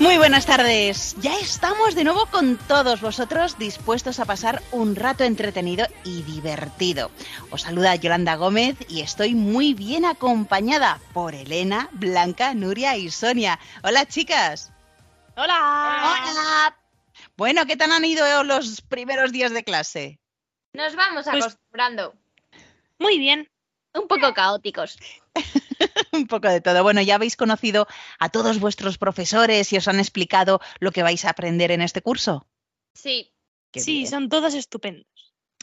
Muy buenas tardes. Ya estamos de nuevo con todos vosotros dispuestos a pasar un rato entretenido y divertido. Os saluda Yolanda Gómez y estoy muy bien acompañada por Elena, Blanca, Nuria y Sonia. Hola chicas. Hola. Hola. Bueno, ¿qué tal han ido los primeros días de clase? Nos vamos Pues- acostumbrando. Muy bien. Un poco caóticos. un poco de todo. Bueno, ya habéis conocido a todos vuestros profesores y os han explicado lo que vais a aprender en este curso. Sí. Qué sí, bien. son todos estupendos.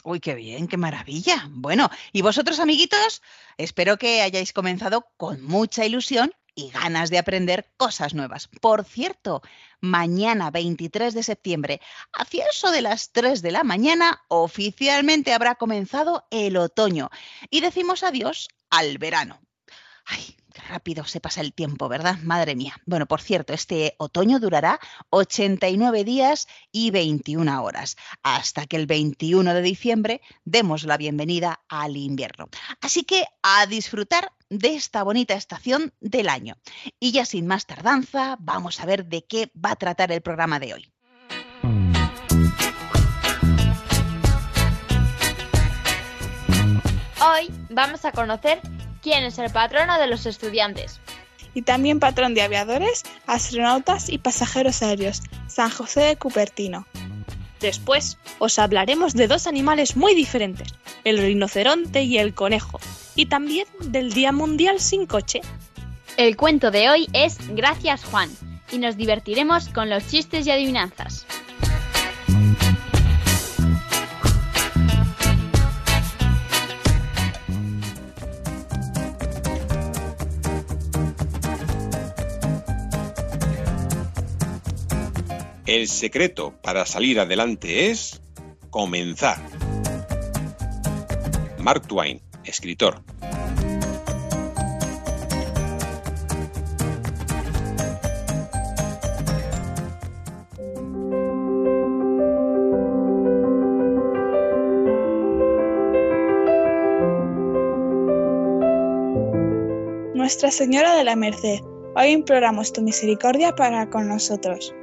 Uy, qué bien, qué maravilla. Bueno, y vosotros, amiguitos, espero que hayáis comenzado con mucha ilusión y ganas de aprender cosas nuevas. Por cierto, mañana 23 de septiembre, hacia eso de las 3 de la mañana, oficialmente habrá comenzado el otoño y decimos adiós al verano. Ay, qué rápido se pasa el tiempo, ¿verdad? Madre mía. Bueno, por cierto, este otoño durará 89 días y 21 horas, hasta que el 21 de diciembre demos la bienvenida al invierno. Así que a disfrutar de esta bonita estación del año. Y ya sin más tardanza, vamos a ver de qué va a tratar el programa de hoy. Hoy vamos a conocer quién es el patrono de los estudiantes. y también patrón de aviadores, astronautas y pasajeros aéreos, San José de Cupertino. Después os hablaremos de dos animales muy diferentes, el rinoceronte y el conejo, y también del Día Mundial sin coche. El cuento de hoy es Gracias Juan y nos divertiremos con los chistes y adivinanzas. El secreto para salir adelante es comenzar. Mark Twain, escritor. Nuestra Señora de la Merced, hoy imploramos tu misericordia para con nosotros.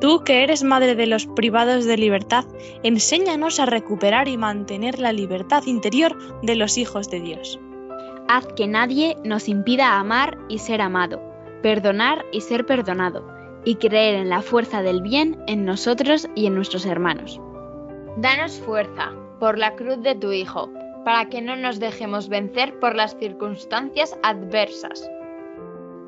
Tú que eres madre de los privados de libertad, enséñanos a recuperar y mantener la libertad interior de los hijos de Dios. Haz que nadie nos impida amar y ser amado, perdonar y ser perdonado, y creer en la fuerza del bien en nosotros y en nuestros hermanos. Danos fuerza por la cruz de tu Hijo, para que no nos dejemos vencer por las circunstancias adversas.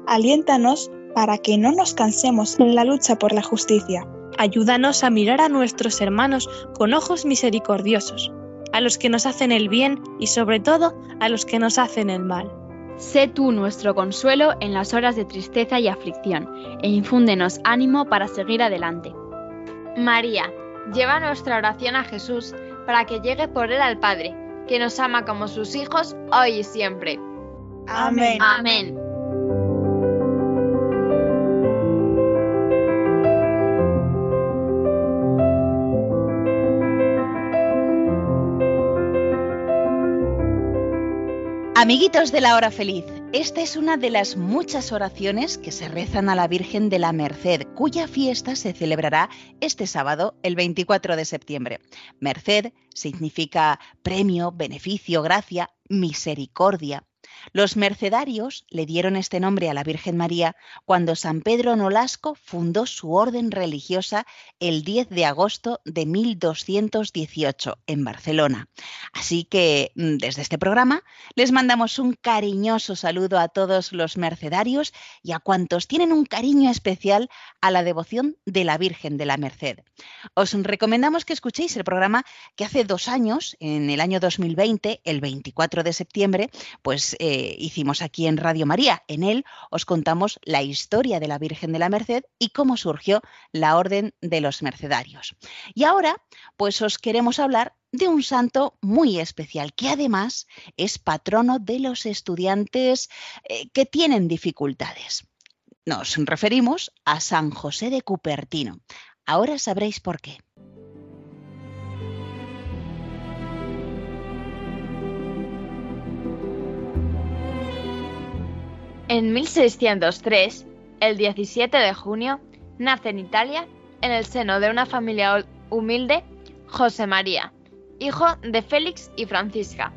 Aliéntanos para que no nos cansemos en la lucha por la justicia. Ayúdanos a mirar a nuestros hermanos con ojos misericordiosos, a los que nos hacen el bien y sobre todo a los que nos hacen el mal. Sé tú nuestro consuelo en las horas de tristeza y aflicción, e infúndenos ánimo para seguir adelante. María, lleva nuestra oración a Jesús para que llegue por él al Padre, que nos ama como sus hijos hoy y siempre. Amén. Amén. Amiguitos de la hora feliz, esta es una de las muchas oraciones que se rezan a la Virgen de la Merced, cuya fiesta se celebrará este sábado, el 24 de septiembre. Merced significa premio, beneficio, gracia, misericordia. Los mercedarios le dieron este nombre a la Virgen María cuando San Pedro Nolasco fundó su orden religiosa el 10 de agosto de 1218 en Barcelona. Así que mm, desde este programa les mandamos un cariñoso saludo a todos los mercedarios y a cuantos tienen un cariño especial a la devoción de la Virgen de la Merced. Os recomendamos que escuchéis el programa que hace dos años, en el año 2020, el 24 de septiembre, pues eh, hicimos aquí en Radio María. En él os contamos la historia de la Virgen de la Merced y cómo surgió la Orden de los Mercedarios. Y ahora, pues os queremos hablar de un santo muy especial, que además es patrono de los estudiantes eh, que tienen dificultades. Nos referimos a San José de Cupertino. Ahora sabréis por qué. En 1603, el 17 de junio, nace en Italia, en el seno de una familia humilde, José María, hijo de Félix y Francisca.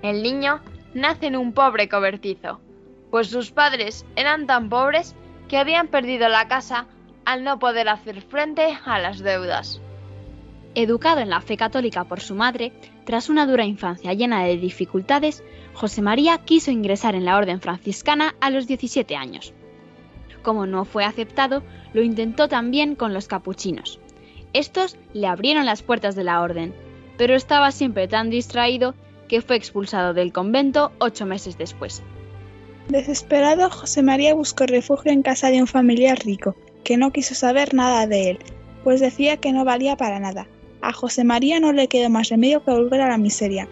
El niño nace en un pobre cobertizo, pues sus padres eran tan pobres que habían perdido la casa al no poder hacer frente a las deudas. Educado en la fe católica por su madre, tras una dura infancia llena de dificultades, José María quiso ingresar en la orden franciscana a los 17 años. Como no fue aceptado, lo intentó también con los capuchinos. Estos le abrieron las puertas de la orden, pero estaba siempre tan distraído que fue expulsado del convento ocho meses después. Desesperado, José María buscó refugio en casa de un familiar rico, que no quiso saber nada de él, pues decía que no valía para nada. A José María no le quedó más remedio que volver a la miseria.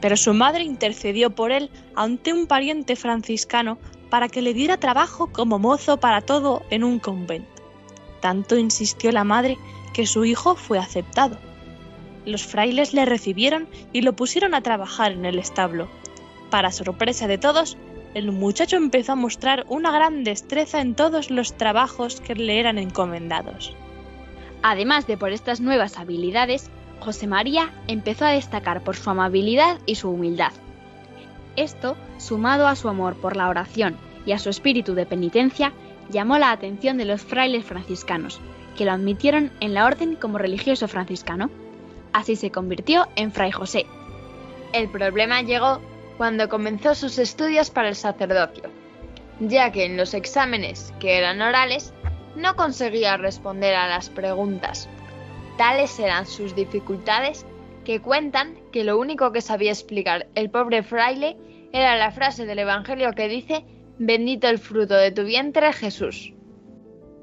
Pero su madre intercedió por él ante un pariente franciscano para que le diera trabajo como mozo para todo en un convento. Tanto insistió la madre que su hijo fue aceptado. Los frailes le recibieron y lo pusieron a trabajar en el establo. Para sorpresa de todos, el muchacho empezó a mostrar una gran destreza en todos los trabajos que le eran encomendados. Además de por estas nuevas habilidades, José María empezó a destacar por su amabilidad y su humildad. Esto, sumado a su amor por la oración y a su espíritu de penitencia, llamó la atención de los frailes franciscanos, que lo admitieron en la orden como religioso franciscano. Así se convirtió en Fray José. El problema llegó cuando comenzó sus estudios para el sacerdocio, ya que en los exámenes, que eran orales, no conseguía responder a las preguntas. Tales eran sus dificultades que cuentan que lo único que sabía explicar el pobre fraile era la frase del Evangelio que dice, bendito el fruto de tu vientre Jesús.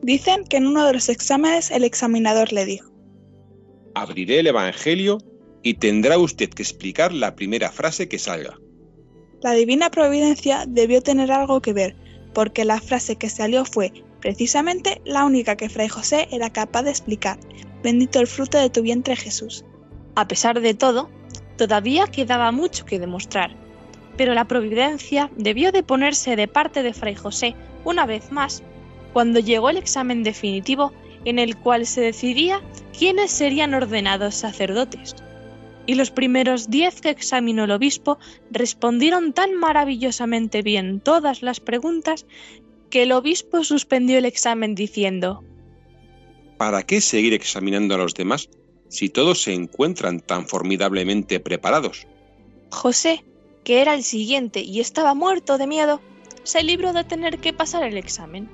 Dicen que en uno de los exámenes el examinador le dijo, Abriré el Evangelio y tendrá usted que explicar la primera frase que salga. La divina providencia debió tener algo que ver, porque la frase que salió fue precisamente la única que Fray José era capaz de explicar. Bendito el fruto de tu vientre Jesús. A pesar de todo, todavía quedaba mucho que demostrar, pero la providencia debió de ponerse de parte de Fray José una vez más cuando llegó el examen definitivo en el cual se decidía quiénes serían ordenados sacerdotes. Y los primeros diez que examinó el obispo respondieron tan maravillosamente bien todas las preguntas que el obispo suspendió el examen diciendo ¿Para qué seguir examinando a los demás si todos se encuentran tan formidablemente preparados? José, que era el siguiente y estaba muerto de miedo, se libró de tener que pasar el examen.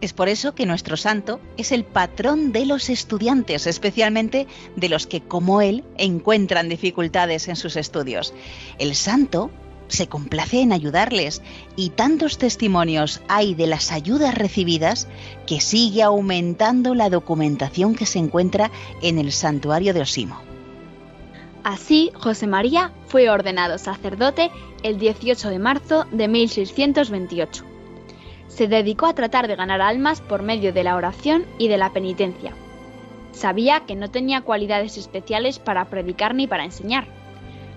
Es por eso que nuestro santo es el patrón de los estudiantes, especialmente de los que, como él, encuentran dificultades en sus estudios. El santo se complace en ayudarles y tantos testimonios hay de las ayudas recibidas que sigue aumentando la documentación que se encuentra en el santuario de Osimo. Así, José María fue ordenado sacerdote el 18 de marzo de 1628 se dedicó a tratar de ganar almas por medio de la oración y de la penitencia. Sabía que no tenía cualidades especiales para predicar ni para enseñar,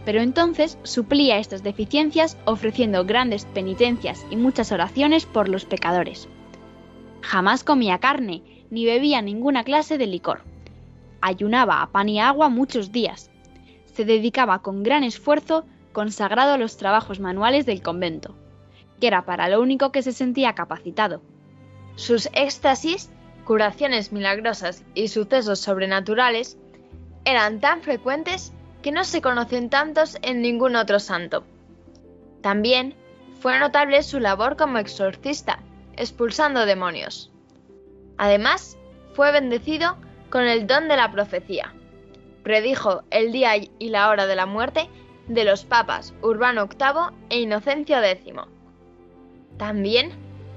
pero entonces suplía estas deficiencias ofreciendo grandes penitencias y muchas oraciones por los pecadores. Jamás comía carne ni bebía ninguna clase de licor. Ayunaba a pan y agua muchos días. Se dedicaba con gran esfuerzo consagrado a los trabajos manuales del convento que era para lo único que se sentía capacitado. Sus éxtasis, curaciones milagrosas y sucesos sobrenaturales eran tan frecuentes que no se conocen tantos en ningún otro santo. También fue notable su labor como exorcista, expulsando demonios. Además, fue bendecido con el don de la profecía. Predijo el día y la hora de la muerte de los papas Urbano VIII e Inocencio X. También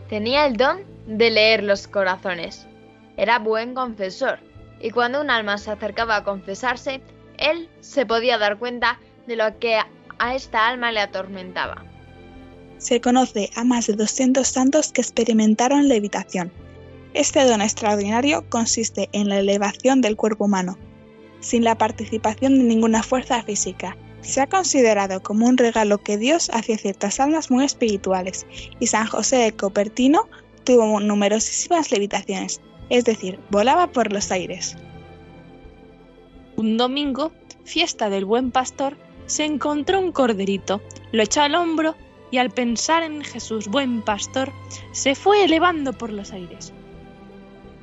tenía el don de leer los corazones. Era buen confesor, y cuando un alma se acercaba a confesarse, él se podía dar cuenta de lo que a esta alma le atormentaba. Se conoce a más de 200 santos que experimentaron levitación. Este don extraordinario consiste en la elevación del cuerpo humano, sin la participación de ninguna fuerza física. Se ha considerado como un regalo que Dios hacía ciertas almas muy espirituales, y San José de Copertino tuvo numerosísimas levitaciones, es decir, volaba por los aires. Un domingo, fiesta del buen pastor, se encontró un corderito, lo echó al hombro y al pensar en Jesús buen pastor, se fue elevando por los aires.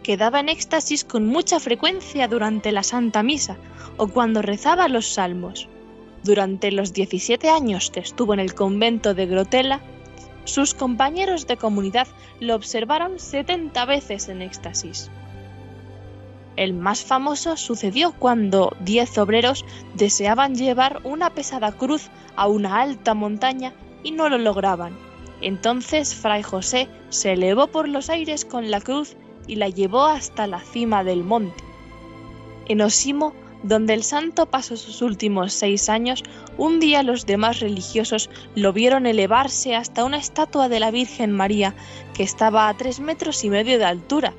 Quedaba en éxtasis con mucha frecuencia durante la Santa Misa o cuando rezaba los salmos. Durante los 17 años que estuvo en el convento de Grotela, sus compañeros de comunidad lo observaron 70 veces en éxtasis. El más famoso sucedió cuando diez obreros deseaban llevar una pesada cruz a una alta montaña y no lo lograban. Entonces Fray José se elevó por los aires con la cruz y la llevó hasta la cima del monte. En Osimo, donde el santo pasó sus últimos seis años, un día los demás religiosos lo vieron elevarse hasta una estatua de la Virgen María que estaba a tres metros y medio de altura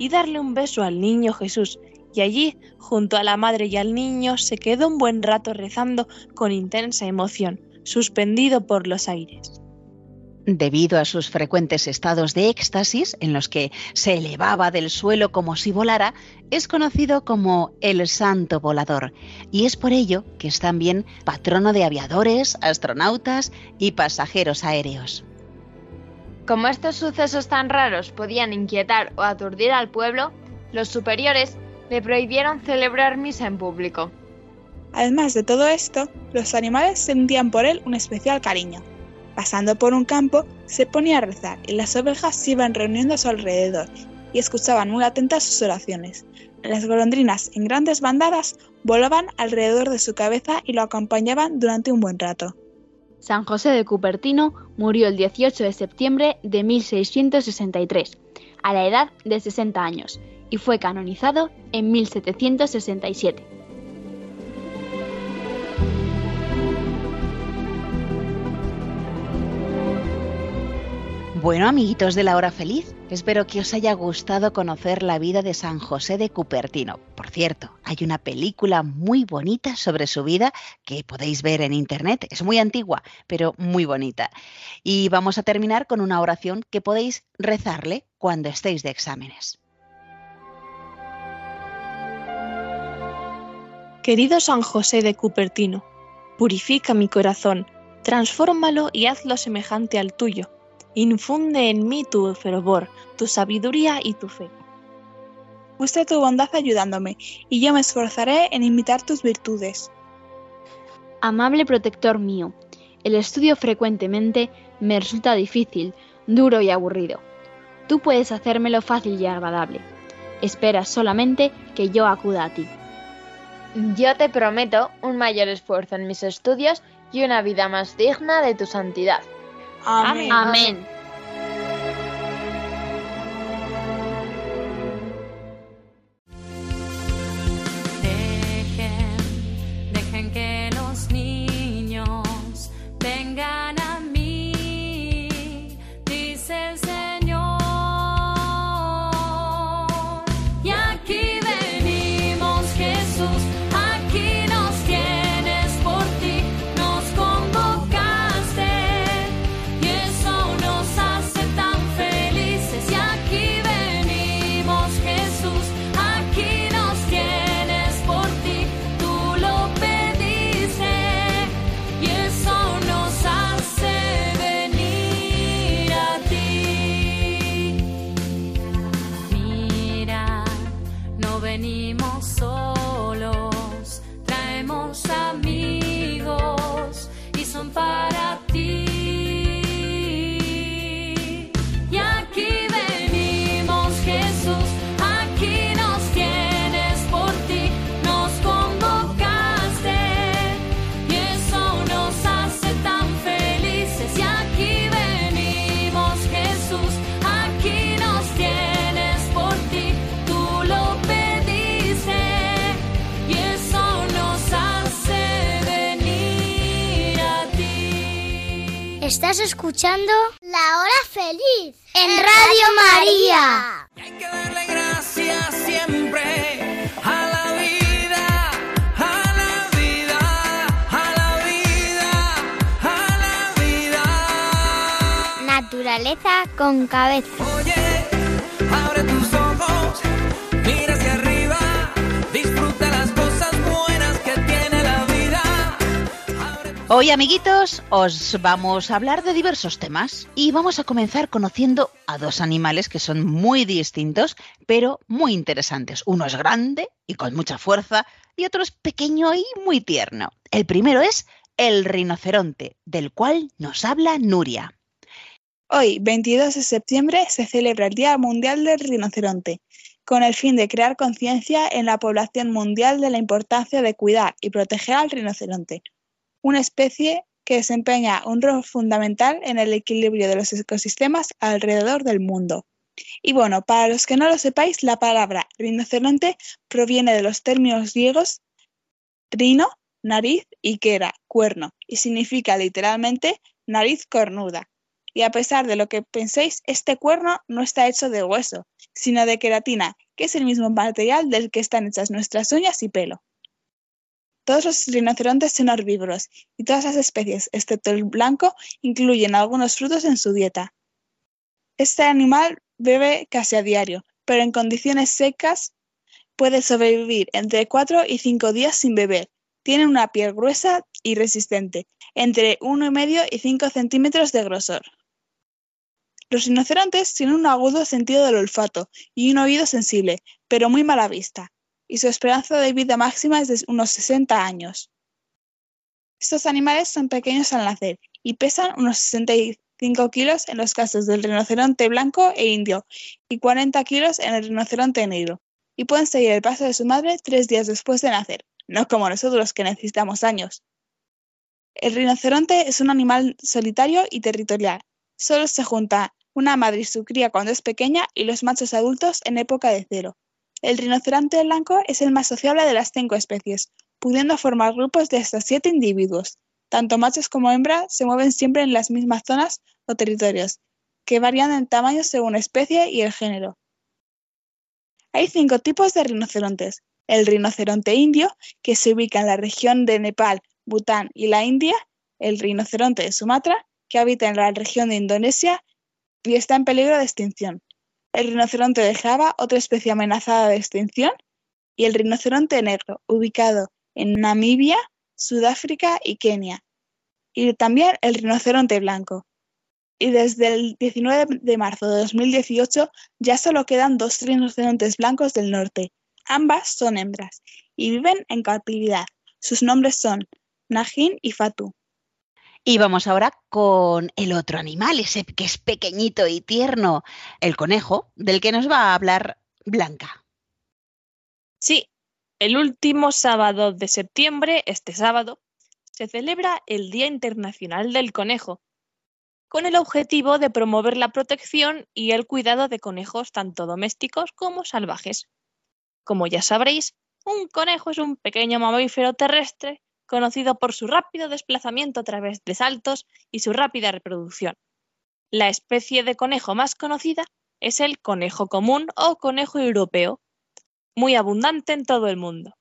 y darle un beso al niño Jesús. Y allí, junto a la madre y al niño, se quedó un buen rato rezando con intensa emoción, suspendido por los aires. Debido a sus frecuentes estados de éxtasis, en los que se elevaba del suelo como si volara, es conocido como el Santo Volador, y es por ello que es también patrono de aviadores, astronautas y pasajeros aéreos. Como estos sucesos tan raros podían inquietar o aturdir al pueblo, los superiores le prohibieron celebrar misa en público. Además de todo esto, los animales sentían por él un especial cariño. Pasando por un campo, se ponía a rezar y las ovejas se iban reuniendo a su alrededor y escuchaban muy atentas sus oraciones. Las golondrinas, en grandes bandadas, volaban alrededor de su cabeza y lo acompañaban durante un buen rato. San José de Cupertino murió el 18 de septiembre de 1663, a la edad de 60 años, y fue canonizado en 1767. Bueno, amiguitos de la hora feliz, espero que os haya gustado conocer la vida de San José de Cupertino. Por cierto, hay una película muy bonita sobre su vida que podéis ver en internet. Es muy antigua, pero muy bonita. Y vamos a terminar con una oración que podéis rezarle cuando estéis de exámenes. Querido San José de Cupertino, purifica mi corazón, transfórmalo y hazlo semejante al tuyo Infunde en mí tu fervor, tu sabiduría y tu fe. Muestra tu bondad ayudándome, y yo me esforzaré en imitar tus virtudes. Amable protector mío, el estudio frecuentemente me resulta difícil, duro y aburrido. Tú puedes hacérmelo fácil y agradable. Esperas solamente que yo acuda a ti. Yo te prometo un mayor esfuerzo en mis estudios y una vida más digna de tu santidad. Amén. Amén. Escuchando La Hora Feliz en Radio María. Hay que darle gracias siempre a la vida, a la vida, a la vida, a la vida. Naturaleza con cabeza. Oye, Hoy, amiguitos, os vamos a hablar de diversos temas y vamos a comenzar conociendo a dos animales que son muy distintos, pero muy interesantes. Uno es grande y con mucha fuerza y otro es pequeño y muy tierno. El primero es el rinoceronte, del cual nos habla Nuria. Hoy, 22 de septiembre, se celebra el Día Mundial del Rinoceronte, con el fin de crear conciencia en la población mundial de la importancia de cuidar y proteger al rinoceronte, una especie que desempeña un rol fundamental en el equilibrio de los ecosistemas alrededor del mundo. Y bueno, para los que no lo sepáis, la palabra rinoceronte proviene de los términos griegos rino, nariz y quera, cuerno, y significa literalmente nariz cornuda. Y a pesar de lo que penséis, este cuerno no está hecho de hueso, sino de queratina, que es el mismo material del que están hechas nuestras uñas y pelo. Todos los rinocerontes son herbívoros y todas las especies, excepto el blanco, incluyen algunos frutos en su dieta. Este animal bebe casi a diario, pero en condiciones secas puede sobrevivir entre 4 y 5 días sin beber. Tiene una piel gruesa y resistente, entre 1,5 y 5 centímetros de grosor. Los rinocerontes tienen un agudo sentido del olfato y un oído sensible, pero muy mala vista, y su esperanza de vida máxima es de unos 60 años. Estos animales son pequeños al nacer y pesan unos 65 kilos en los casos del rinoceronte blanco e indio y 40 kilos en el rinoceronte negro, y pueden seguir el paso de su madre tres días después de nacer, no como nosotros que necesitamos años. El rinoceronte es un animal solitario y territorial. Solo se junta una madre y su cría cuando es pequeña y los machos adultos en época de cero. El rinoceronte blanco es el más sociable de las cinco especies, pudiendo formar grupos de hasta siete individuos. Tanto machos como hembras se mueven siempre en las mismas zonas o territorios, que varían en tamaño según especie y el género. Hay cinco tipos de rinocerontes. El rinoceronte indio, que se ubica en la región de Nepal, Bután y la India. El rinoceronte de Sumatra, que habita en la región de Indonesia y está en peligro de extinción. El rinoceronte de Java, otra especie amenazada de extinción. Y el rinoceronte negro, ubicado en Namibia, Sudáfrica y Kenia. Y también el rinoceronte blanco. Y desde el 19 de marzo de 2018 ya solo quedan dos rinocerontes blancos del norte. Ambas son hembras y viven en cautividad. Sus nombres son Najin y Fatu. Y vamos ahora con el otro animal, ese que es pequeñito y tierno, el conejo, del que nos va a hablar Blanca. Sí, el último sábado de septiembre, este sábado, se celebra el Día Internacional del Conejo, con el objetivo de promover la protección y el cuidado de conejos tanto domésticos como salvajes. Como ya sabréis, un conejo es un pequeño mamífero terrestre conocido por su rápido desplazamiento a través de saltos y su rápida reproducción. La especie de conejo más conocida es el conejo común o conejo europeo, muy abundante en todo el mundo.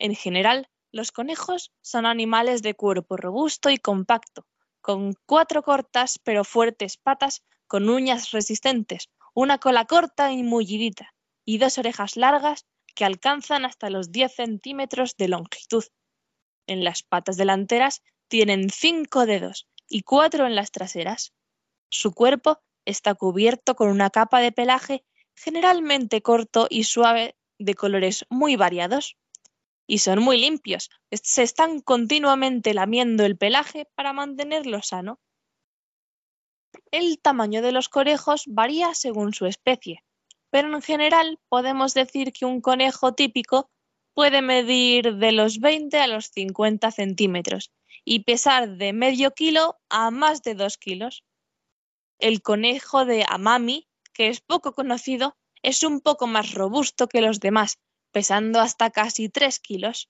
En general, los conejos son animales de cuerpo robusto y compacto, con cuatro cortas pero fuertes patas con uñas resistentes, una cola corta y mullidita, y dos orejas largas que alcanzan hasta los 10 centímetros de longitud. En las patas delanteras tienen cinco dedos y cuatro en las traseras. Su cuerpo está cubierto con una capa de pelaje generalmente corto y suave de colores muy variados. Y son muy limpios. Se están continuamente lamiendo el pelaje para mantenerlo sano. El tamaño de los conejos varía según su especie, pero en general podemos decir que un conejo típico puede medir de los 20 a los 50 centímetros y pesar de medio kilo a más de 2 kilos. El conejo de Amami, que es poco conocido, es un poco más robusto que los demás, pesando hasta casi 3 kilos.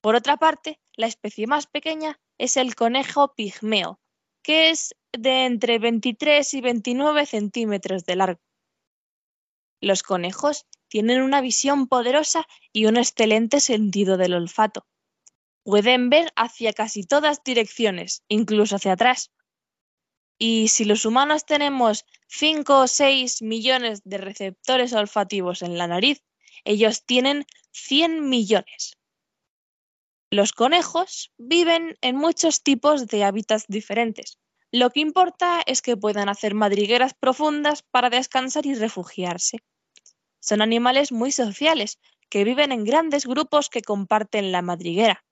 Por otra parte, la especie más pequeña es el conejo pigmeo, que es de entre 23 y 29 centímetros de largo. Los conejos tienen una visión poderosa y un excelente sentido del olfato. Pueden ver hacia casi todas direcciones, incluso hacia atrás. Y si los humanos tenemos 5 o 6 millones de receptores olfativos en la nariz, ellos tienen 100 millones. Los conejos viven en muchos tipos de hábitats diferentes. Lo que importa es que puedan hacer madrigueras profundas para descansar y refugiarse. Son animales muy sociales, que viven en grandes grupos que comparten la madriguera.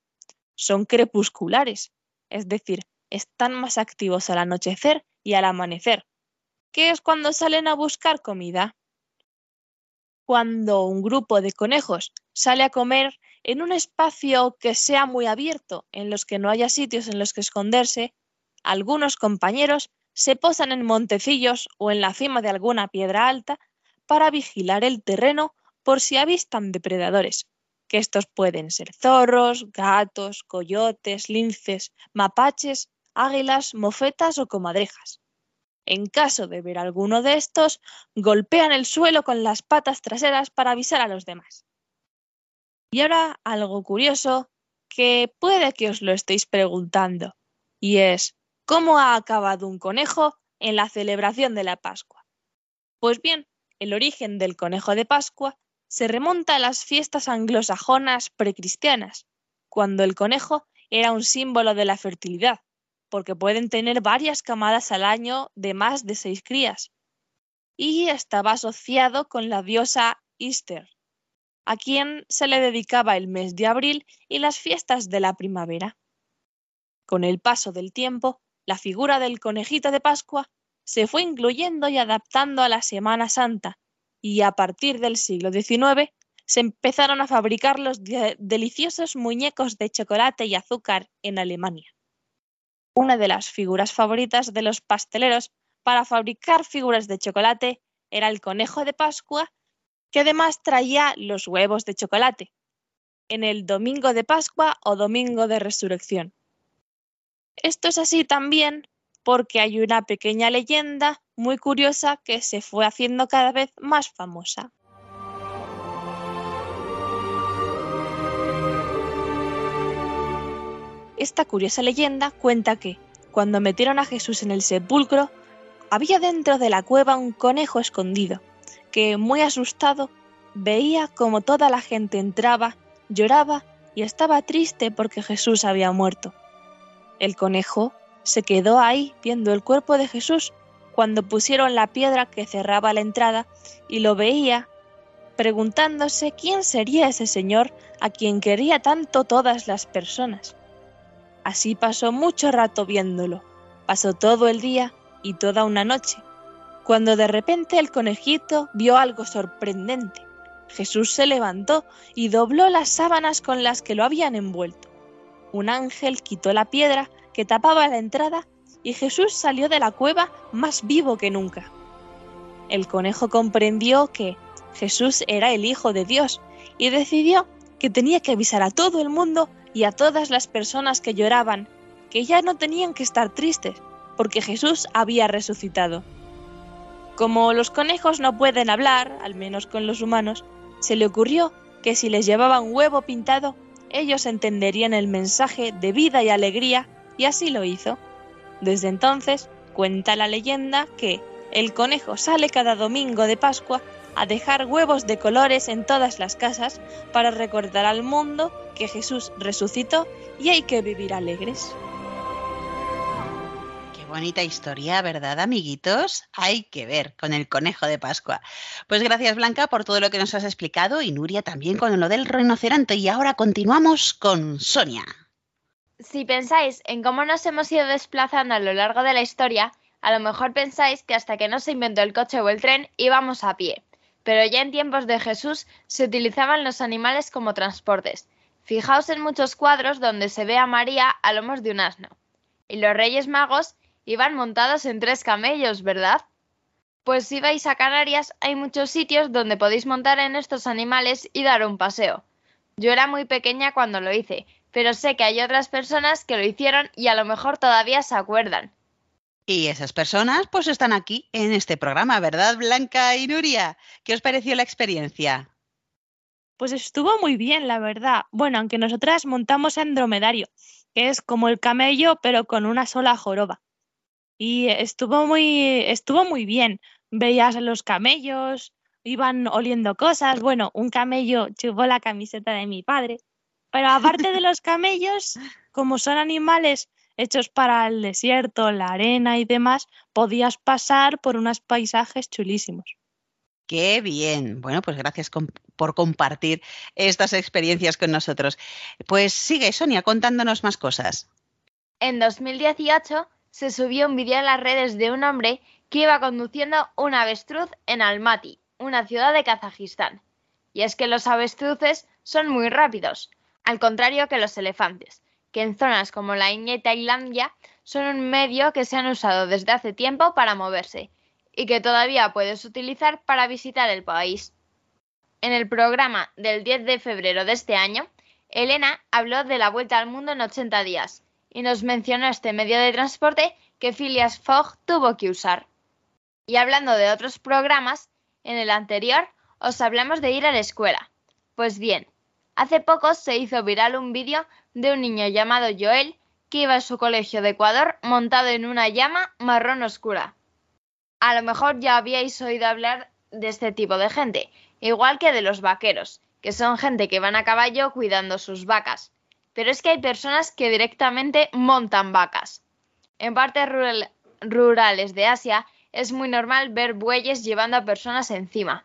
Son crepusculares, es decir, están más activos al anochecer y al amanecer, que es cuando salen a buscar comida. Cuando un grupo de conejos sale a comer en un espacio que sea muy abierto, en los que no haya sitios en los que esconderse, algunos compañeros se posan en montecillos o en la cima de alguna piedra alta para vigilar el terreno por si avistan depredadores, que estos pueden ser zorros, gatos, coyotes, linces, mapaches, águilas, mofetas o comadrejas. En caso de ver alguno de estos, golpean el suelo con las patas traseras para avisar a los demás. Y ahora algo curioso que puede que os lo estéis preguntando, y es, ¿cómo ha acabado un conejo en la celebración de la Pascua? Pues bien, el origen del conejo de Pascua se remonta a las fiestas anglosajonas precristianas, cuando el conejo era un símbolo de la fertilidad, porque pueden tener varias camadas al año de más de seis crías. Y estaba asociado con la diosa Easter, a quien se le dedicaba el mes de abril y las fiestas de la primavera. Con el paso del tiempo, la figura del conejito de Pascua se fue incluyendo y adaptando a la Semana Santa, y a partir del siglo XIX se empezaron a fabricar los de- deliciosos muñecos de chocolate y azúcar en Alemania. Una de las figuras favoritas de los pasteleros para fabricar figuras de chocolate era el conejo de Pascua, que además traía los huevos de chocolate, en el domingo de Pascua o domingo de resurrección. Esto es así también porque hay una pequeña leyenda muy curiosa que se fue haciendo cada vez más famosa. Esta curiosa leyenda cuenta que, cuando metieron a Jesús en el sepulcro, había dentro de la cueva un conejo escondido, que, muy asustado, veía como toda la gente entraba, lloraba y estaba triste porque Jesús había muerto. El conejo se quedó ahí viendo el cuerpo de Jesús cuando pusieron la piedra que cerraba la entrada y lo veía, preguntándose quién sería ese señor a quien quería tanto todas las personas. Así pasó mucho rato viéndolo, pasó todo el día y toda una noche, cuando de repente el conejito vio algo sorprendente. Jesús se levantó y dobló las sábanas con las que lo habían envuelto. Un ángel quitó la piedra que tapaba la entrada y Jesús salió de la cueva más vivo que nunca. El conejo comprendió que Jesús era el Hijo de Dios y decidió que tenía que avisar a todo el mundo y a todas las personas que lloraban que ya no tenían que estar tristes porque Jesús había resucitado. Como los conejos no pueden hablar, al menos con los humanos, se le ocurrió que si les llevaban un huevo pintado, ellos entenderían el mensaje de vida y alegría, y así lo hizo. Desde entonces, cuenta la leyenda que el conejo sale cada domingo de Pascua a dejar huevos de colores en todas las casas para recordar al mundo que Jesús resucitó y hay que vivir alegres. Qué bonita historia, ¿verdad, amiguitos? Hay que ver con el conejo de Pascua. Pues gracias, Blanca, por todo lo que nos has explicado y Nuria también con lo del rinoceronte. Y ahora continuamos con Sonia. Si pensáis en cómo nos hemos ido desplazando a lo largo de la historia, a lo mejor pensáis que hasta que no se inventó el coche o el tren íbamos a pie. Pero ya en tiempos de Jesús se utilizaban los animales como transportes. Fijaos en muchos cuadros donde se ve a María a lomos de un asno. Y los Reyes Magos iban montados en tres camellos, ¿verdad? Pues si vais a Canarias hay muchos sitios donde podéis montar en estos animales y dar un paseo. Yo era muy pequeña cuando lo hice, pero sé que hay otras personas que lo hicieron y a lo mejor todavía se acuerdan. Y esas personas pues están aquí en este programa, ¿verdad, Blanca y Nuria? ¿Qué os pareció la experiencia? Pues estuvo muy bien, la verdad. Bueno, aunque nosotras montamos en dromedario, que es como el camello, pero con una sola joroba. Y estuvo muy, estuvo muy bien. Veías a los camellos, iban oliendo cosas. Bueno, un camello chupó la camiseta de mi padre. Pero aparte de los camellos, como son animales hechos para el desierto, la arena y demás, podías pasar por unos paisajes chulísimos. Qué bien. Bueno, pues gracias com- por compartir estas experiencias con nosotros. Pues sigue, Sonia, contándonos más cosas. En 2018 se subió un vídeo en las redes de un hombre que iba conduciendo un avestruz en Almaty, una ciudad de Kazajistán. Y es que los avestruces son muy rápidos, al contrario que los elefantes, que en zonas como la India y Tailandia son un medio que se han usado desde hace tiempo para moverse y que todavía puedes utilizar para visitar el país. En el programa del 10 de febrero de este año, Elena habló de la vuelta al mundo en 80 días y nos mencionó este medio de transporte que Phileas Fogg tuvo que usar. Y hablando de otros programas, en el anterior os hablamos de ir a la escuela. Pues bien, hace poco se hizo viral un vídeo de un niño llamado Joel que iba a su colegio de Ecuador montado en una llama marrón oscura. A lo mejor ya habíais oído hablar de este tipo de gente, igual que de los vaqueros, que son gente que van a caballo cuidando sus vacas. Pero es que hay personas que directamente montan vacas. En partes rural- rurales de Asia es muy normal ver bueyes llevando a personas encima.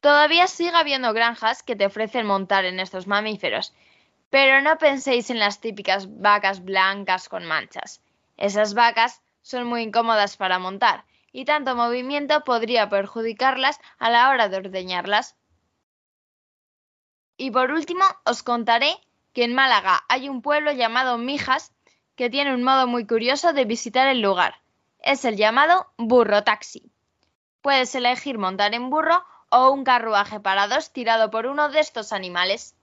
Todavía sigue habiendo granjas que te ofrecen montar en estos mamíferos, pero no penséis en las típicas vacas blancas con manchas. Esas vacas son muy incómodas para montar y tanto movimiento podría perjudicarlas a la hora de ordeñarlas. Y por último, os contaré que en Málaga hay un pueblo llamado Mijas que tiene un modo muy curioso de visitar el lugar. Es el llamado burro taxi. Puedes elegir montar en burro o un carruaje para dos tirado por uno de estos animales.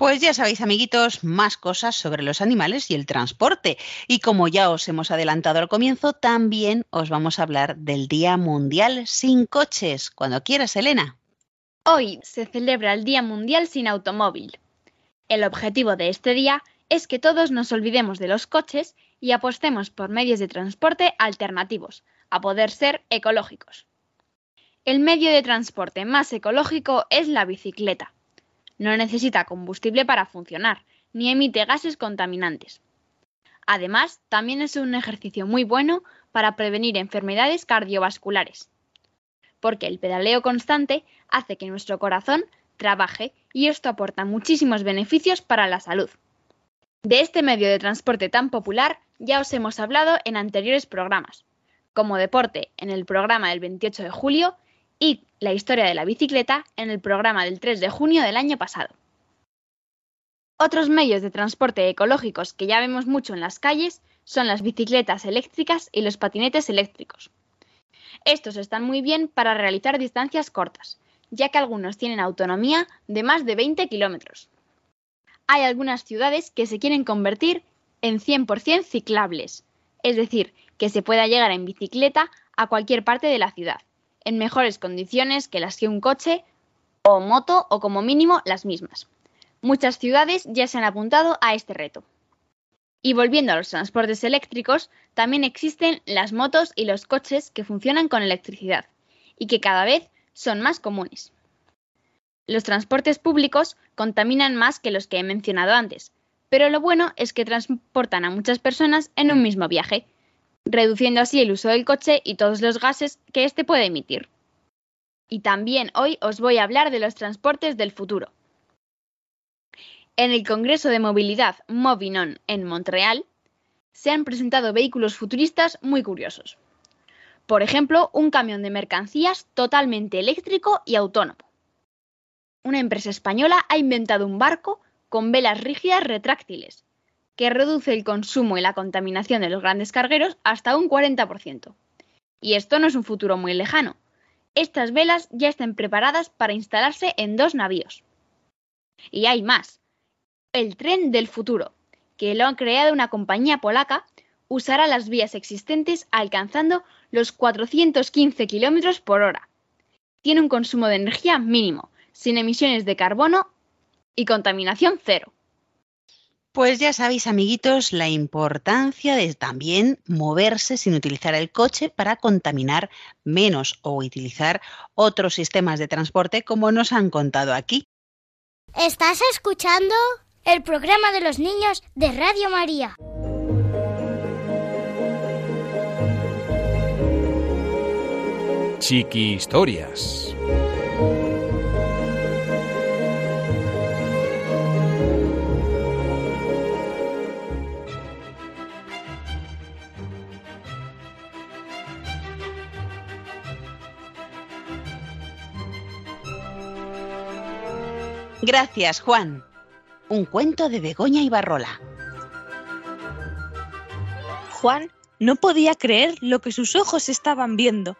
Pues ya sabéis, amiguitos, más cosas sobre los animales y el transporte. Y como ya os hemos adelantado al comienzo, también os vamos a hablar del Día Mundial sin coches. Cuando quieras, Elena. Hoy se celebra el Día Mundial sin Automóvil. El objetivo de este día es que todos nos olvidemos de los coches y apostemos por medios de transporte alternativos, a poder ser ecológicos. El medio de transporte más ecológico es la bicicleta. No necesita combustible para funcionar, ni emite gases contaminantes. Además, también es un ejercicio muy bueno para prevenir enfermedades cardiovasculares, porque el pedaleo constante hace que nuestro corazón trabaje y esto aporta muchísimos beneficios para la salud. De este medio de transporte tan popular ya os hemos hablado en anteriores programas, como deporte en el programa del 28 de julio y la historia de la bicicleta en el programa del 3 de junio del año pasado. Otros medios de transporte ecológicos que ya vemos mucho en las calles son las bicicletas eléctricas y los patinetes eléctricos. Estos están muy bien para realizar distancias cortas, ya que algunos tienen autonomía de más de 20 kilómetros. Hay algunas ciudades que se quieren convertir en 100% ciclables, es decir, que se pueda llegar en bicicleta a cualquier parte de la ciudad, en mejores condiciones que las que un coche o moto o como mínimo las mismas. Muchas ciudades ya se han apuntado a este reto. Y volviendo a los transportes eléctricos, también existen las motos y los coches que funcionan con electricidad y que cada vez son más comunes. Los transportes públicos contaminan más que los que he mencionado antes, pero lo bueno es que transportan a muchas personas en un mismo viaje, reduciendo así el uso del coche y todos los gases que éste puede emitir. Y también hoy os voy a hablar de los transportes del futuro. En el Congreso de Movilidad Movinon en Montreal se han presentado vehículos futuristas muy curiosos. Por ejemplo, un camión de mercancías totalmente eléctrico y autónomo. Una empresa española ha inventado un barco con velas rígidas retráctiles, que reduce el consumo y la contaminación de los grandes cargueros hasta un 40%. Y esto no es un futuro muy lejano. Estas velas ya están preparadas para instalarse en dos navíos. Y hay más. El tren del futuro, que lo ha creado una compañía polaca usará las vías existentes alcanzando los 415 kilómetros por hora. Tiene un consumo de energía mínimo, sin emisiones de carbono y contaminación cero. Pues ya sabéis, amiguitos, la importancia de también moverse sin utilizar el coche para contaminar menos o utilizar otros sistemas de transporte como nos han contado aquí. ¿Estás escuchando? El programa de los niños de Radio María. Chiqui Historias. Gracias, Juan. Un cuento de Begoña Ibarrola. Juan no podía creer lo que sus ojos estaban viendo.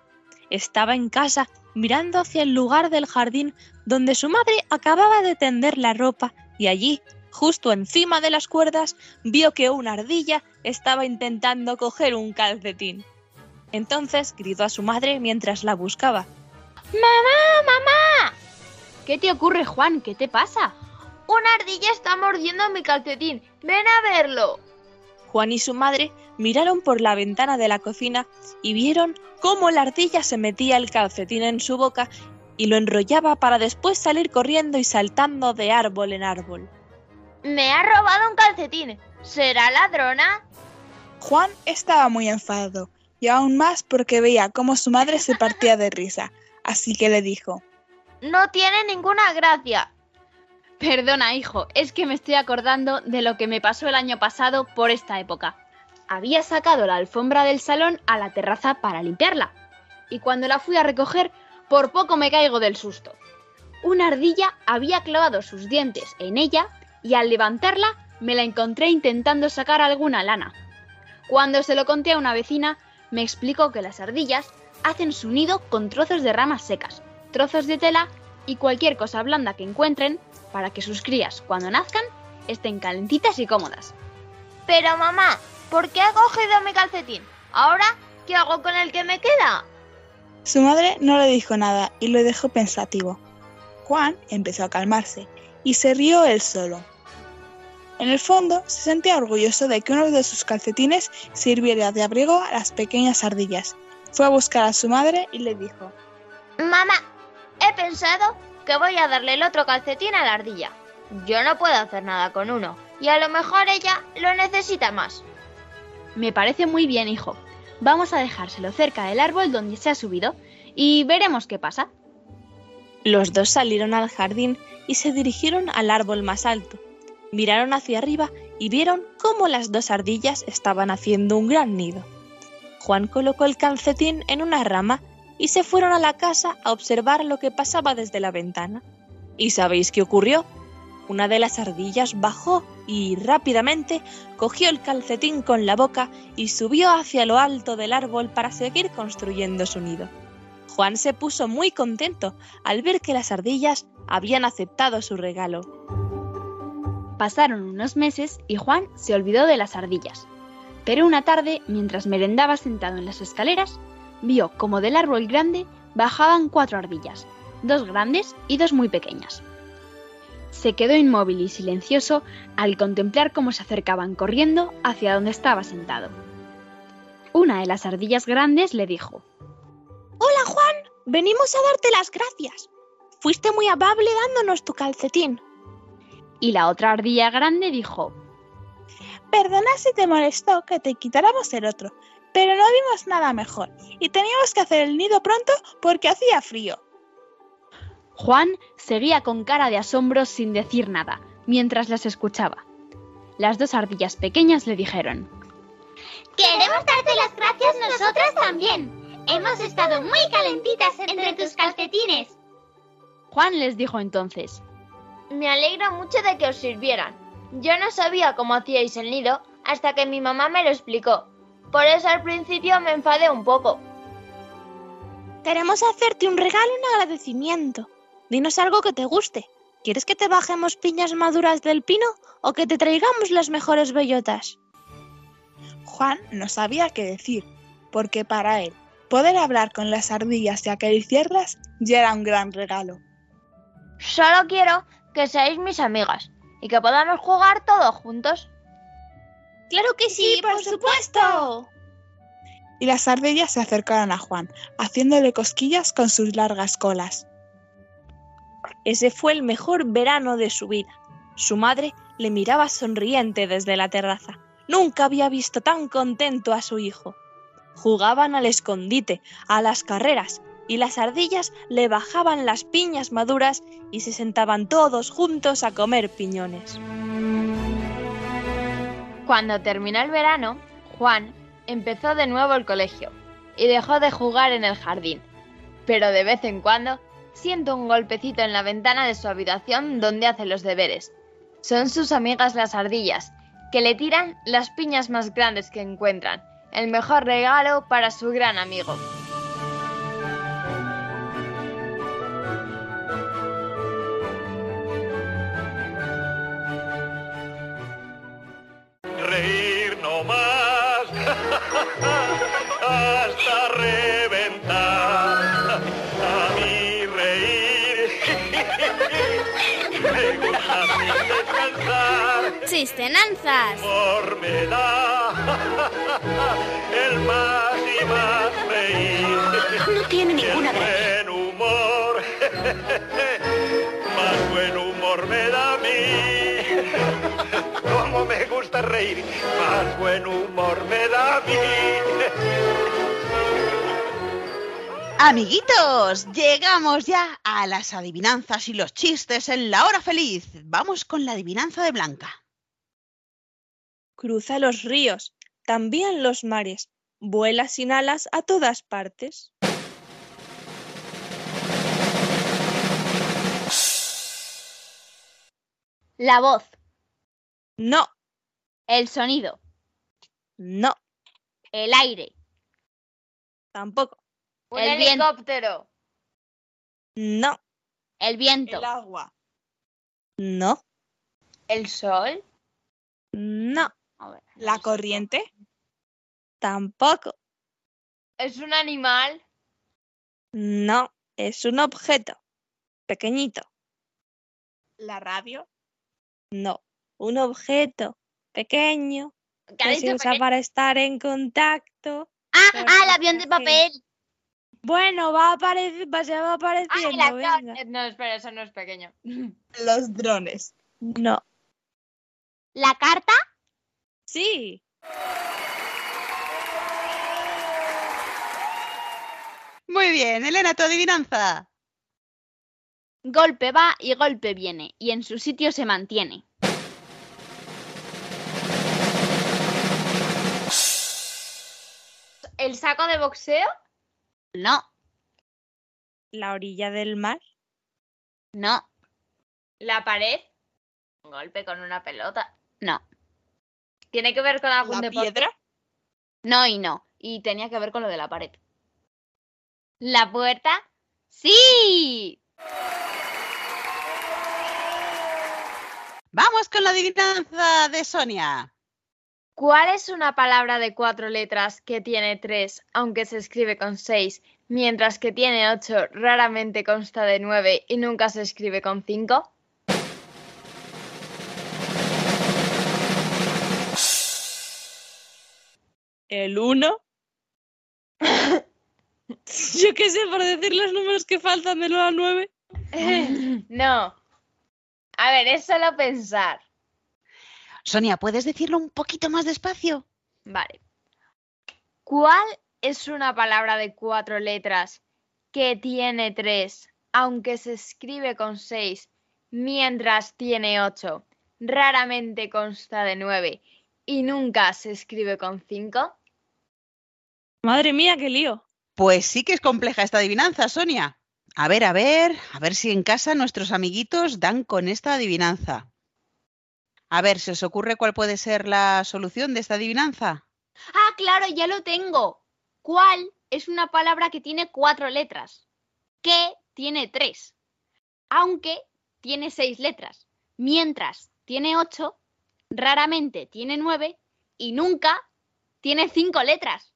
Estaba en casa mirando hacia el lugar del jardín donde su madre acababa de tender la ropa y allí, justo encima de las cuerdas, vio que una ardilla estaba intentando coger un calcetín. Entonces gritó a su madre mientras la buscaba. ¡Mamá, mamá! ¿Qué te ocurre, Juan? ¿Qué te pasa? Una ardilla está mordiendo mi calcetín. Ven a verlo. Juan y su madre miraron por la ventana de la cocina y vieron cómo la ardilla se metía el calcetín en su boca y lo enrollaba para después salir corriendo y saltando de árbol en árbol. Me ha robado un calcetín. ¿Será ladrona? Juan estaba muy enfadado, y aún más porque veía cómo su madre se partía de risa, así que le dijo, No tiene ninguna gracia. Perdona, hijo, es que me estoy acordando de lo que me pasó el año pasado por esta época. Había sacado la alfombra del salón a la terraza para limpiarla, y cuando la fui a recoger, por poco me caigo del susto. Una ardilla había clavado sus dientes en ella y al levantarla me la encontré intentando sacar alguna lana. Cuando se lo conté a una vecina, me explicó que las ardillas hacen su nido con trozos de ramas secas, trozos de tela y cualquier cosa blanda que encuentren para que sus crías, cuando nazcan, estén calentitas y cómodas. Pero mamá, ¿por qué ha cogido mi calcetín? Ahora, ¿qué hago con el que me queda? Su madre no le dijo nada y lo dejó pensativo. Juan empezó a calmarse y se rió él solo. En el fondo se sentía orgulloso de que uno de sus calcetines sirviera de abrigo a las pequeñas ardillas. Fue a buscar a su madre y le dijo, Mamá, he pensado que voy a darle el otro calcetín a la ardilla. Yo no puedo hacer nada con uno, y a lo mejor ella lo necesita más. Me parece muy bien, hijo. Vamos a dejárselo cerca del árbol donde se ha subido y veremos qué pasa. Los dos salieron al jardín y se dirigieron al árbol más alto. Miraron hacia arriba y vieron cómo las dos ardillas estaban haciendo un gran nido. Juan colocó el calcetín en una rama y se fueron a la casa a observar lo que pasaba desde la ventana. ¿Y sabéis qué ocurrió? Una de las ardillas bajó y rápidamente cogió el calcetín con la boca y subió hacia lo alto del árbol para seguir construyendo su nido. Juan se puso muy contento al ver que las ardillas habían aceptado su regalo. Pasaron unos meses y Juan se olvidó de las ardillas. Pero una tarde, mientras merendaba sentado en las escaleras, vio como del árbol grande bajaban cuatro ardillas, dos grandes y dos muy pequeñas. Se quedó inmóvil y silencioso al contemplar cómo se acercaban corriendo hacia donde estaba sentado. Una de las ardillas grandes le dijo, Hola Juan, venimos a darte las gracias. Fuiste muy amable dándonos tu calcetín. y la otra ardilla grande dijo, Perdona si te molestó que te quitáramos el otro, pero no vimos nada mejor y teníamos que hacer el nido pronto porque hacía frío. Juan seguía con cara de asombro sin decir nada, mientras las escuchaba. Las dos ardillas pequeñas le dijeron, Queremos darte las gracias nosotras también. Hemos estado muy calentitas entre tus calcetines. Juan les dijo entonces, Me alegra mucho de que os sirvieran. Yo no sabía cómo hacíais el nido hasta que mi mamá me lo explicó. Por eso al principio me enfadé un poco. Queremos hacerte un regalo en agradecimiento. Dinos algo que te guste. ¿Quieres que te bajemos piñas maduras del pino o que te traigamos las mejores bellotas? Juan no sabía qué decir, porque para él poder hablar con las ardillas y acariciarlas ya era un gran regalo. Solo quiero que seáis mis amigas y que podamos jugar todos juntos. ¡Claro que sí, por supuesto! Y las ardillas se acercaron a Juan, haciéndole cosquillas con sus largas colas. Ese fue el mejor verano de su vida. Su madre le miraba sonriente desde la terraza. Nunca había visto tan contento a su hijo. Jugaban al escondite, a las carreras, y las ardillas le bajaban las piñas maduras y se sentaban todos juntos a comer piñones. Cuando terminó el verano, Juan empezó de nuevo el colegio y dejó de jugar en el jardín. Pero de vez en cuando siento un golpecito en la ventana de su habitación donde hace los deberes. Son sus amigas las ardillas, que le tiran las piñas más grandes que encuentran, el mejor regalo para su gran amigo. Descansar. Chistenanzas. Humor me da el más y más reír. No tiene ninguna El buen humor, más buen humor me da a mí. Como me gusta reír, más buen humor me da a mí. Amiguitos, llegamos ya a las adivinanzas y los chistes en la hora feliz. Vamos con la adivinanza de Blanca. Cruza los ríos, también los mares, vuela sin alas a todas partes. La voz, No, el sonido, no, el aire, tampoco, Un El viento. helicóptero. no, el viento, El agua. no, El sol. no, A ver, La corriente. tampoco, Es un animal. no, es un objeto, pequeñito, La radio. no, un objeto pequeño ¿Qué ha que se usa pequeño? para estar en contacto. Ah, ah, el avión de papel. Bueno, va a aparecer, va, Ah, apareciendo, el avión. venga. Eh, No, espera, eso no es pequeño. Los drones. No, La carta, sí, Muy bien, Elena, tu adivinanza. golpe va y golpe viene, y en su sitio se mantiene. ¿El saco de boxeo? No, la orilla del mar, no, ¿La pared? Un golpe con una pelota. no, ¿Tiene que ver con algún La deporte? piedra. no y no. Y tenía que ver con lo de la pared. ¿La puerta? ¡Sí! Vamos con la adivinanza de Sonia. ¿Cuál es una palabra de cuatro letras que tiene tres, aunque se escribe con seis, mientras que tiene ocho, raramente consta de nueve y nunca se escribe con cinco? El 1. Yo qué sé, por decir los números que faltan del 1 al 9. no. A ver, es solo pensar. Sonia, ¿puedes decirlo un poquito más despacio? Vale. ¿Cuál es una palabra de cuatro letras que tiene tres, aunque se escribe con seis, mientras tiene ocho, raramente consta de nueve y nunca se escribe con cinco? Madre mía, qué lío. Pues sí que es compleja esta adivinanza, Sonia. A ver, a ver, a ver si en casa nuestros amiguitos dan con esta adivinanza. A ver, ¿se os ocurre cuál puede ser la solución de esta adivinanza? Ah, claro, ya lo tengo. ¿Cuál es una palabra que tiene cuatro letras? Que tiene tres. Aunque tiene seis letras. Mientras tiene ocho, raramente tiene nueve y nunca Tiene cinco letras.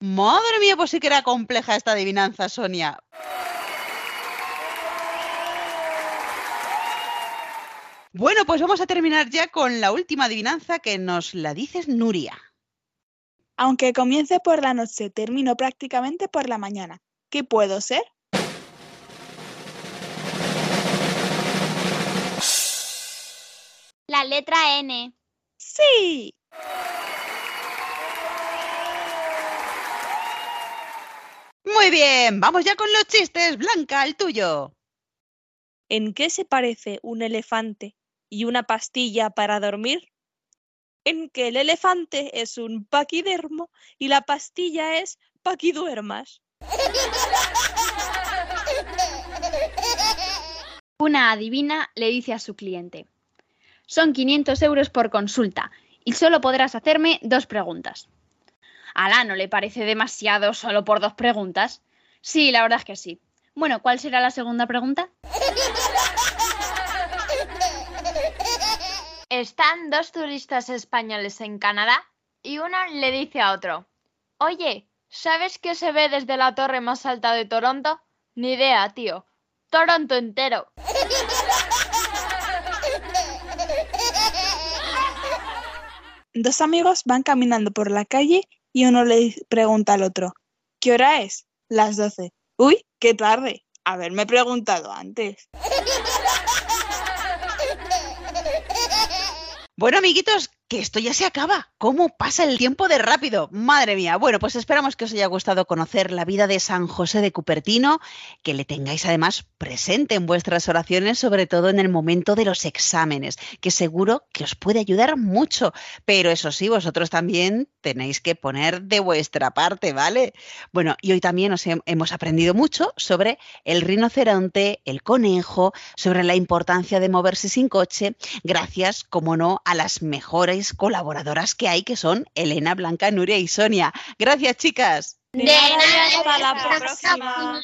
Madre mía, pues sí que era compleja esta adivinanza, Sonia. Bueno, pues vamos a terminar ya con la última adivinanza que nos la dices Nuria. Aunque comience por la noche, termino prácticamente por la mañana. ¿Qué puedo ser? La letra N. Sí. Muy bien, vamos ya con los chistes. Blanca, el tuyo. ¿En qué se parece un elefante y una pastilla para dormir? En que el elefante es un paquidermo y la pastilla es paquiduermas. Una adivina le dice a su cliente, son 500 euros por consulta y solo podrás hacerme dos preguntas. Alá, ¿no le parece demasiado solo por dos preguntas? Sí, la verdad es que sí. Bueno, ¿cuál será la segunda pregunta? Están dos turistas españoles en Canadá y uno le dice a otro, Oye, ¿sabes qué se ve desde la torre más alta de Toronto? Ni idea, tío. Toronto entero. Dos amigos van caminando por la calle y uno le pregunta al otro, ¿qué hora es? Las 12. Uy, qué tarde. Haberme preguntado antes. Bueno, amiguitos, esto ya se acaba. ¿Cómo pasa el tiempo de rápido? Madre mía. Bueno, pues esperamos que os haya gustado conocer la vida de San José de Cupertino, que le tengáis además presente en vuestras oraciones, sobre todo en el momento de los exámenes, que seguro que os puede ayudar mucho. Pero eso sí, vosotros también tenéis que poner de vuestra parte, ¿vale? Bueno, y hoy también os he- hemos aprendido mucho sobre el rinoceronte, el conejo, sobre la importancia de moverse sin coche, gracias, como no, a las mejores colaboradoras que hay, que son Elena, Blanca, Nuria y Sonia. Gracias, chicas. De nada, hasta la próxima.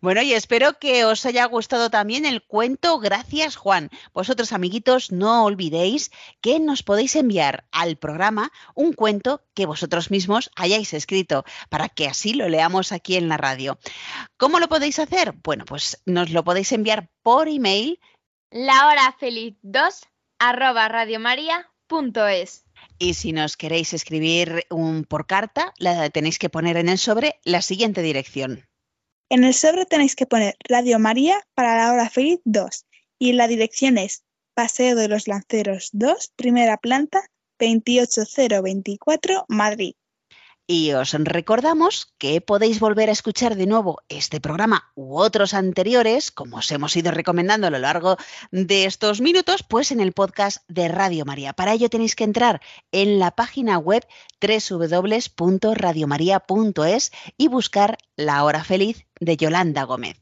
Bueno, y espero que os haya gustado también el cuento Gracias, Juan. Vosotros, amiguitos, no olvidéis que nos podéis enviar al programa un cuento que vosotros mismos hayáis escrito para que así lo leamos aquí en la radio. ¿Cómo lo podéis hacer? Bueno, pues nos lo podéis enviar por email La hora feliz 2 arroba Y si nos queréis escribir un, por carta, la tenéis que poner en el sobre la siguiente dirección. En el sobre tenéis que poner Radio María para la hora feliz 2 y la dirección es Paseo de los Lanceros 2, primera planta, 28024, Madrid. Y os recordamos que podéis volver a escuchar de nuevo este programa u otros anteriores, como os hemos ido recomendando a lo largo de estos minutos, pues en el podcast de Radio María. Para ello tenéis que entrar en la página web www.radiomaria.es y buscar La Hora Feliz de Yolanda Gómez.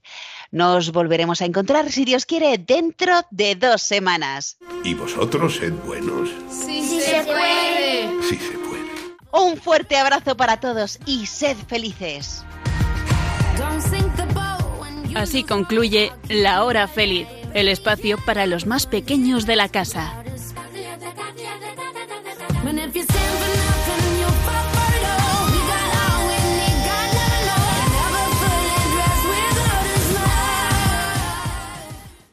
Nos volveremos a encontrar, si Dios quiere, dentro de dos semanas. Y vosotros sed buenos. Sí, Un fuerte abrazo para todos y sed felices. Así concluye La Hora Feliz, el espacio para los más pequeños de la casa.